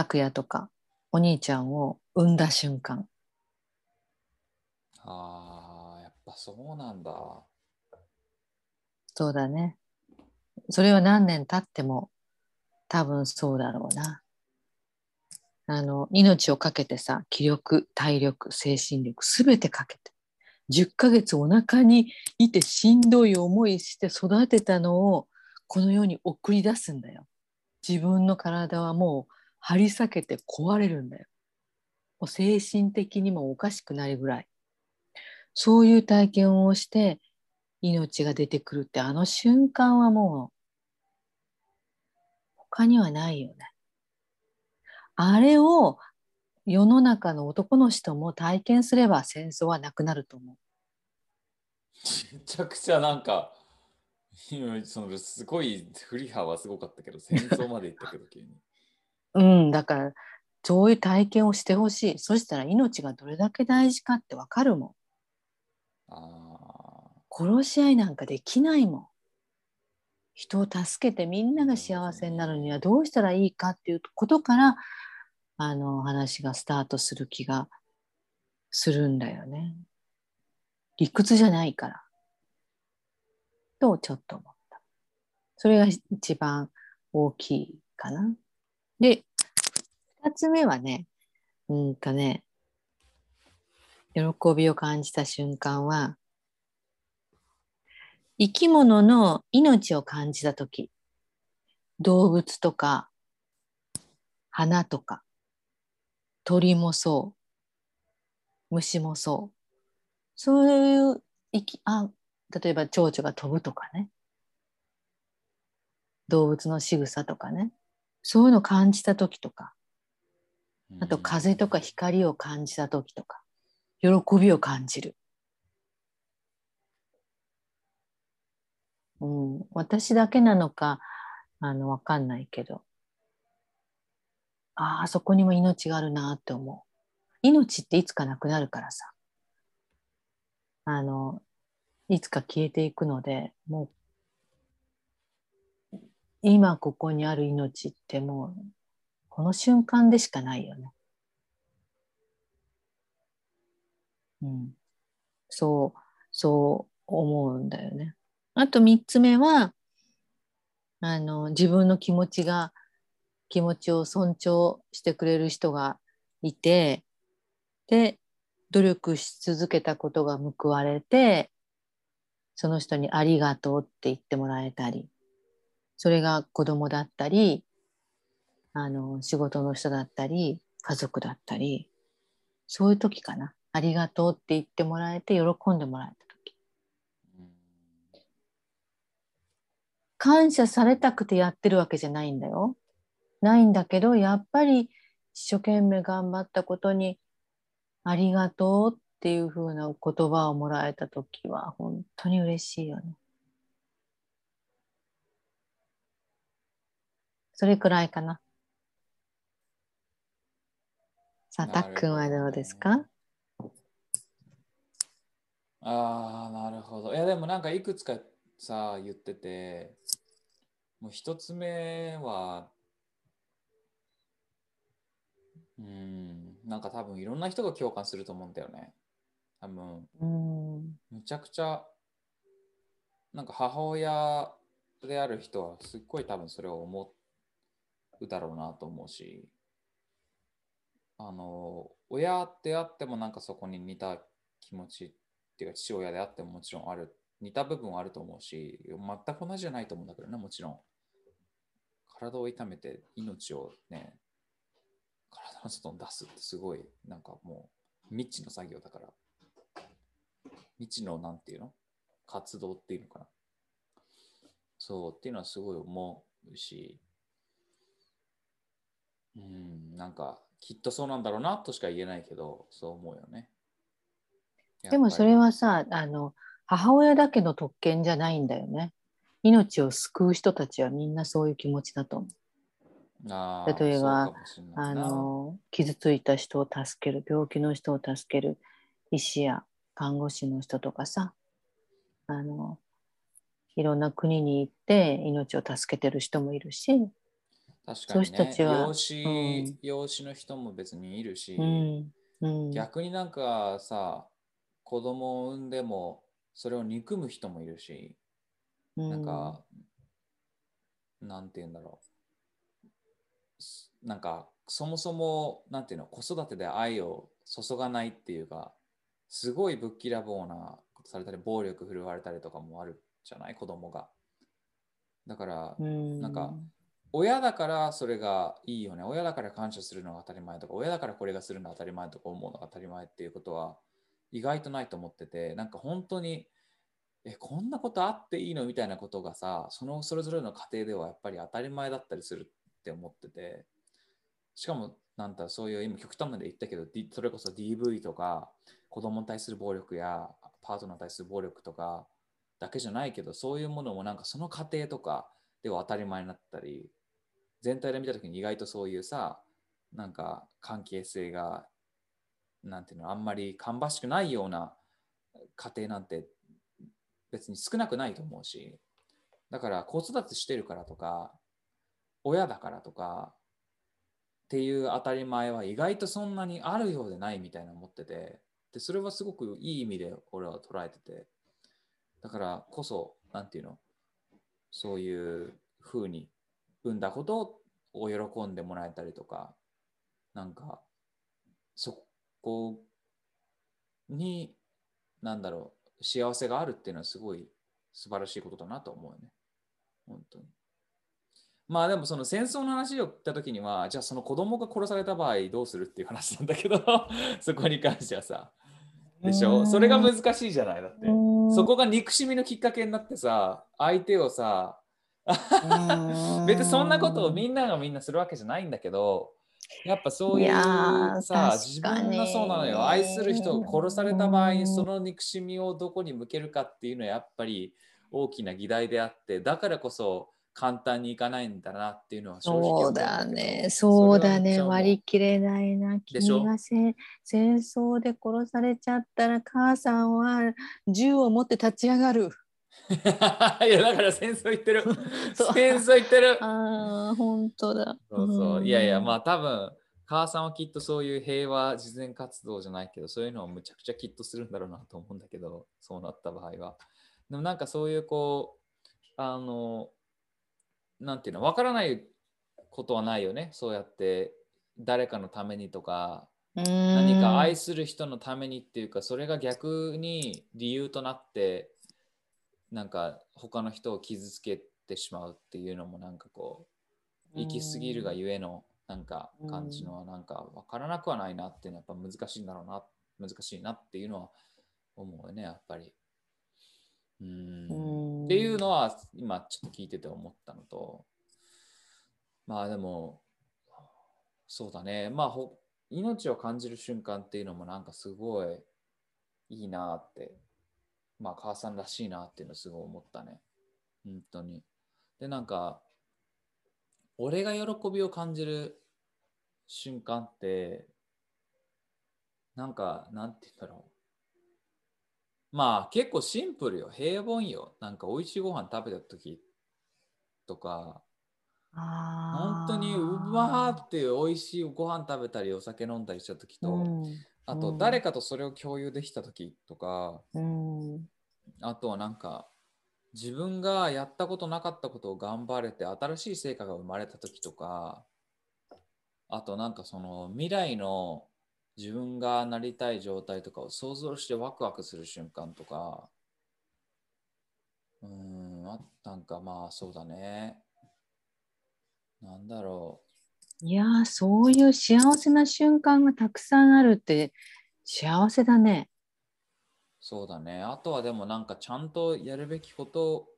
拓也とかお兄ちゃんを産んだ瞬間。ああ、やっぱそうなんだ。そうだね。それは何年経っても多分そうだろうな。あの命をかけてさ気力体力精神力すべてかけて10ヶ月お腹にいてしんどい思いして育てたのをこの世に送り出すんだよ。自分の体はもう張り裂けて壊れるんだよもう精神的にもおかしくなるぐらいそういう体験をして命が出てくるってあの瞬間はもう他にはないよね。あれを世の中の男の人も体験すれば戦争はなくなると思う。めちゃくちゃなんか、そのすごい振り幅はすごかったけど、戦争まで行ったけど、急に。うん、だからそういう体験をしてほしい。そしたら命がどれだけ大事かってわかるもん。あ殺し合いなんかできないもん。人を助けてみんなが幸せになるにはどうしたらいいかっていうことからあの話がスタートする気がするんだよね。理屈じゃないから。とちょっと思った。それが一番大きいかな。で、二つ目はね、うんとね、喜びを感じた瞬間は、生き物の命を感じたとき、動物とか、花とか、鳥もそう、虫もそう、そういう生き、あ、例えば蝶々が飛ぶとかね、動物の仕草とかね、そういうのを感じたときとか、ーあと風とか光を感じたときとか、喜びを感じる。うん、私だけなのか、あの、わかんないけど、ああ、そこにも命があるなって思う。命っていつかなくなるからさ。あの、いつか消えていくので、もう、今ここにある命ってもう、この瞬間でしかないよね。うん。そう、そう思うんだよね。あと三つ目は、あの、自分の気持ちが、気持ちを尊重してくれる人がいて、で、努力し続けたことが報われて、その人にありがとうって言ってもらえたり、それが子供だったり、あの、仕事の人だったり、家族だったり、そういう時かな。ありがとうって言ってもらえて、喜んでもらえた時。感謝されたくてやってるわけじゃないんだよ。ないんだけど、やっぱり一生懸命頑張ったことにありがとうっていう風な言葉をもらえたときは本当に嬉しいよね。それくらいかな。さあ、たっくんはどうですか？ああ、なるほど。いや、でもなんかいくつかさ、言ってて、もう一つ目は、うん、なんか多分いろんな人が共感すると思うんだよね。多分、うん。むちゃくちゃ、なんか母親である人はすっごい多分それを思うだろうなと思うし、あの、親であってもなんかそこに似た気持ちっていうか父親であってももちろんある、似た部分はあると思うし、全く同じじゃないと思うんだけどね、もちろん。体を痛めて命をね、体の外に出すってすごい、なんかもう未知の作業だから。未知のなんていうの？活動っていうのかな。そうっていうのはすごい思うし、うん、なんかきっとそうなんだろうなとしか言えないけど、そう思うよね。でもそれは、はさ、あの、母親だけの特権じゃないんだよね。命を救う人たちはみんなそういう気持ちだと思う。例えばあなの傷ついた人を助ける病気の人を助ける医師や看護師の人とかさあのいろんな国に行って命を助けてる人もいるし確かに、ね、そういう人たちは。養子、うん。養子の人も別にいるし、うん。うん、逆になんかさ、子供を産んでもそれを憎む人もいるし、なんか、なんて言うんだろう。すなんか、そもそも、なんていうの、子育てで愛を注がないっていうか、すごいぶっきらぼうなことされたり、暴力振るわれたりとかもあるじゃない、子供が。だから、うん、なんか親だからそれがいいよね。親だから感謝するのが当たり前とか、親だからこれがするのが当たり前とか思うのが当たり前っていうことは意外とないと思ってて、なんか本当に、え、こんなことあっていいのみたいなことがさ、そのそれぞれの家庭ではやっぱり当たり前だったりするって思ってて、しかも、なんだそういう今極端まで言ったけど、それこそ DV とか、子供に対する暴力やパートナーに対する暴力とかだけじゃないけど、そういうものもなんかその家庭とかでは当たり前になったり、全体で見たときに意外とそういうさ、なんか関係性が、なんていうの、あんまり芳しくないような家庭なんて別に少なくないと思うし、だから子育てしてるからとか、親だからとかっていう当たり前は意外とそんなにあるようでないみたいな思ってて、で、それはすごくいい意味で俺は捉えてて、だからこそ、なんていうの、そういう風に産んだことを喜んでもらえたりとか、なんか、そこに、なんだろう、幸せがあるっていうのはすごい素晴らしいことだなと思うよね。本当に。まあでもその戦争の話を言った時には、じゃあその子供が殺された場合どうするっていう話なんだけど、そこに関してはさ。でしょ？それが難しいじゃない？だって。そこが憎しみのきっかけになってさ、相手をさ、別にそんなことをみんながみんなするわけじゃないんだけど、やっぱそういうさ、確自分のそうなのよ。愛する人を殺された場合にその憎しみをどこに向けるかっていうのはやっぱり大きな議題であって、だからこそ簡単にいかないんだなっていうのは正直思そううんだね、そうだね、割り切れないな。君がせ戦争で殺されちゃったら、母さんは銃を持って立ち上がる。いやだから戦争言ってる。戦争言ってる。ああ、本当だ。そうそう。いやいやまあ。あ多分母さんはきっとそういう平和慈善活動じゃないけどそういうのをむちゃくちゃきっとするんだろうなと思うんだけどそうなった場合は。でもなんかそういうこうあのなんていうのわからないことはないよね。そうやって誰かのためにとか何何か愛する人のためにっていうかそれが逆に理由となってなんか他の人を傷つけてしまうっていうのもなんかこう行き過ぎるがゆえのなんか感じのはなんか分からなくはないなっていうのはやっぱ難しいんだろうな難しいなっていうのは思うよねやっぱり。うーん。っていうのは今ちょっと聞いてて思ったのとまあでもそうだね。まあほ命を感じる瞬間っていうのもなんかすごいいいなってまあ母さんらしいなっていうのすごい思ったね。本当に。でなんか俺が喜びを感じる瞬間ってなんかなんて言うんだろう。まあ結構シンプルよ。平凡よ。なんか美味しいご飯食べた時とか。本当にうまーって美味しいご飯食べたりお酒飲んだりした時と、あと誰かとそれを共有できた時とか、うんあとはなんか自分がやったことなかったことを頑張れて新しい成果が生まれた時とかあとなんかその未来の自分がなりたい状態とかを想像してワクワクする瞬間とかうんあなんかまあそうだねなんだろういやそういう幸せな瞬間がたくさんあるって幸せだね。うそうだね。あとはでもなんかちゃんとやるべきこと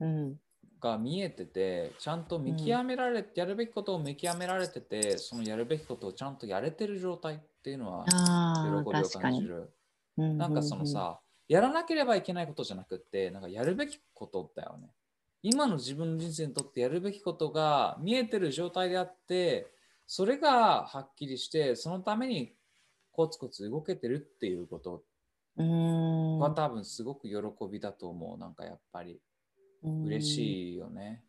うん。が見えててちゃんと見極められ、やるべきことを見極められててそのやるべきことをちゃんとやれてる状態っていうのは喜びを。感じる。ななんかそのさ、やらなければいけないことじゃなくってなんかやるべきことだよね。今の自分の人生にとってやるべきことが見えてる状態であってそれがはっきりしてそのためにコツコツ動けてるっていうことうんは多分すごく喜びだと思うなんかやっぱり嬉い。しいよね。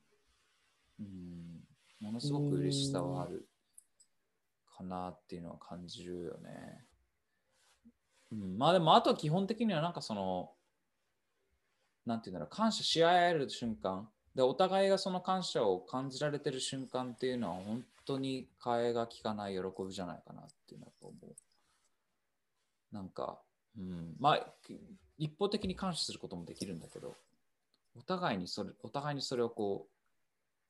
うん。ものすごく嬉しさはあるかなっていうのは感じるよね。うん、まあでもあとは基本的にはなんかそのなんていうんだろう感謝し合える瞬間でお互いがその感謝を感じられてる瞬間っていうのは本当に替えが利かない喜びじゃないかなっていうのは思う。なんか、うん、まあ一方的に感謝することもできるんだけどお互いにそれお互いにそれをこう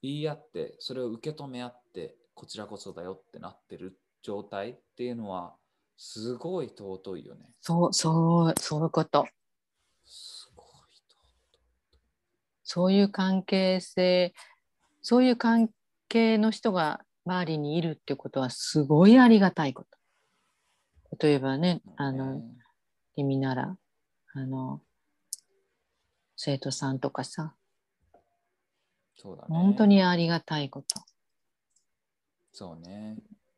言い合ってそれを受け止め合ってこちらこそだよってなってる状態っていうのはすごい尊いよね。そうそうそういうこと。すごいそういう関係性そういう関係の人が周りにいるってことはすごいありがたいこと。例えばね、あの、君なら、あの、生徒さんとかさ、そうだね。本当にありがたいこと。そうね。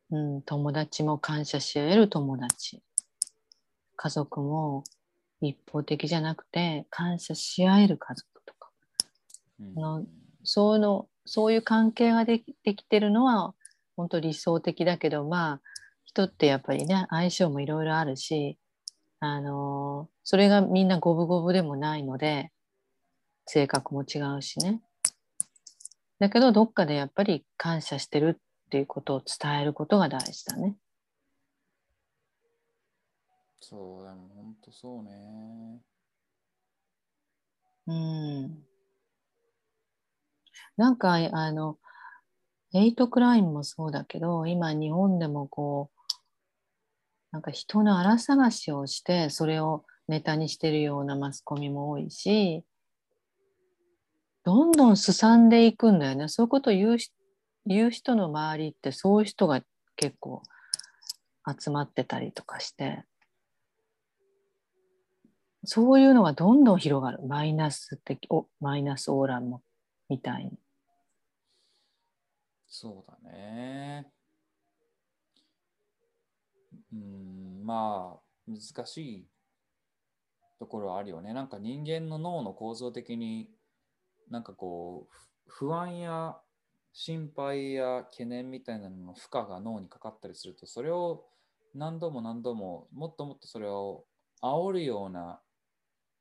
うん、友達も感謝し合える友達。家族も一方的じゃなくて感謝し合える家族とか。うん、のそうのそういう関係ができできてるのは本当理想的だけどまあ人ってやっぱりね相性もいろいろあるしあのそれがみんな五分五分でもないので性格も違うしねだけどどっかでやっぱり感謝してるっていうことを伝えることが大事だね。そうでも本当そうね。うん。なんかあのヘイトクライムもそうだけど今日本でもこうなんか人の荒探しをしてそれをネタにしてるようなマスコミも多いしどんどんすさんでいくんだよね。そういうことを言う言う人の周りってそういう人が結構集まってたりとかしてそういうのがどんどん広がるマイナス的おマイナスオーラもみたいに。そうだね。うんまあ難しいところはあるよね。なんか人間の脳の構造的になんかこう不安や心配や懸念みたいなのの負荷が脳にかかったりするとそれを何度も何度ももっともっとそれを煽るような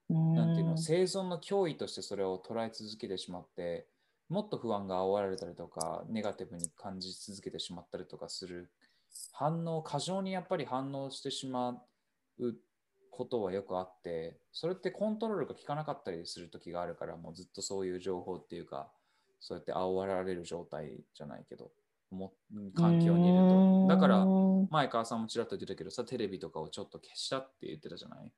なんていうの生存の脅威としてそれを捉え続けてしまってもっと不安が煽られたりとかネガティブに感じ続けてしまったりとかする反応過剰にやっぱり反応してしまうことはよくあってそれってコントロールが効かなかったりする時があるからもうずっとそういう情報っていうかそうやって煽られる状態じゃないけども環境にいると。だから前川さんもちらっと言ってたけどさテレビとかをちょっと消したって言ってたじゃない？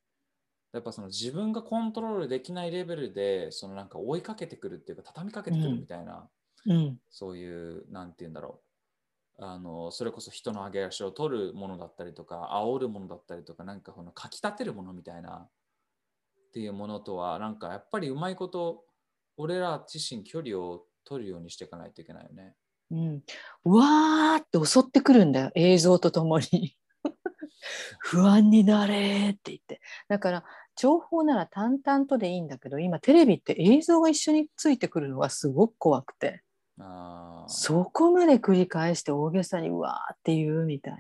やっぱその自分がコントロールできないレベルでそのなんか追いかけてくるっていうか畳みかけてくるみたいな、うん、そういうなんて言うんだろうあのそれこそ人の上げ足を取るものだったりとか煽るものだったりとかなんかこのかきたてるものみたいなっていうものとはなんかやっぱりうまいこと俺ら自身距離を取るようにしていかないといけないよね。うん、うわーって襲ってくるんだよ映像とともに 不安になれって言ってだから情報なら淡々とでいいんだけど今テレビって映像が一緒についてくるのがすごく怖くて。そこまで繰り返して大げさにうわーって言うみたいな。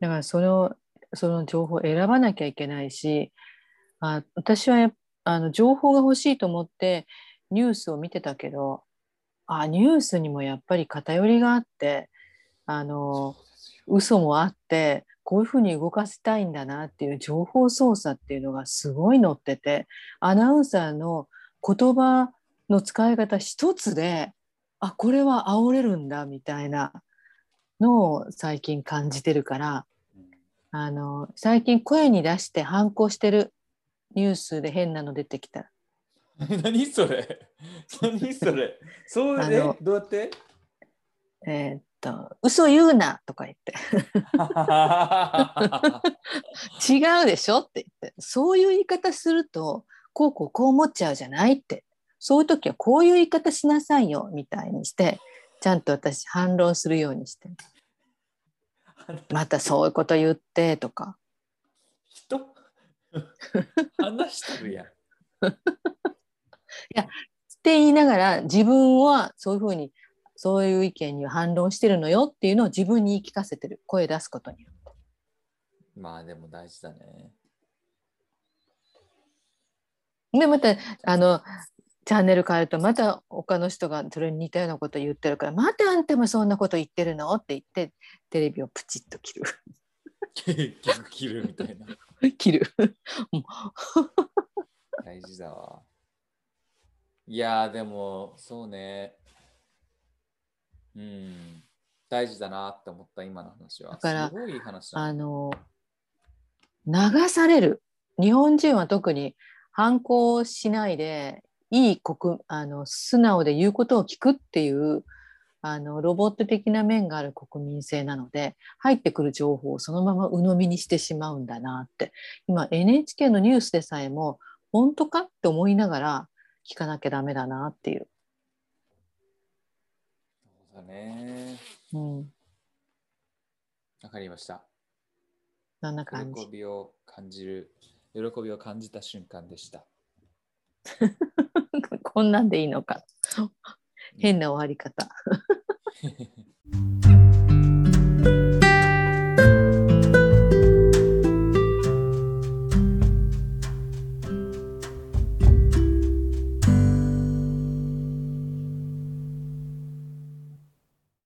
だからそのその情報を選ばなきゃいけないしあ私はあの情報が欲しいと思ってニュースを見てたけどあニュースにもやっぱり偏りがあってあの嘘もあってこういうふうに動かせたいんだなっていう情報操作っていうのがすごい載っててアナウンサーの言葉の使い方一つであこれは煽れるんだみたいなのを最近感じてるからあの最近声に出して反抗してるニュースで変なの出てきた。何それ？何それ？そうねどうやって？えー、っと嘘言うなとか言って。違うでしょって言って。そういう言い方するとこうこうこう思っちゃうじゃないってそういう時はこういう言い方しなさいよみたいにしてちゃんと私反論するようにして。またそういうこと言ってとか。人？話してるやん。いやって言いながら自分はそういうふうにそういう意見には反論してるのよっていうのを自分に言い聞かせてる。声出すことによって。まあでも大事だね。でまたあのチャンネル変えるとまた他の人がそれに似たようなこと言ってるからまたあんたもそんなこと言ってるの？って言ってテレビをプチッと切る結局切るみたいな。切る 大事だわ。いやーでもそうね。うん。大事だなって思った今の話は。だからすごいい。あの流される日本人は特に反抗しないでいい国あの素直で言うことを聞くっていうあのロボット的な面がある国民性なので入ってくる情報をそのまま鵜呑みにしてしまうんだなって今 NHK のニュースでさえも本当かって思いながら聞かなきゃダメだなっていう。そうだね。うん、わかりました。そんな感じ喜。びを感じる、喜びを感じた瞬間でした。こんなんでいいのか。変な終わり方。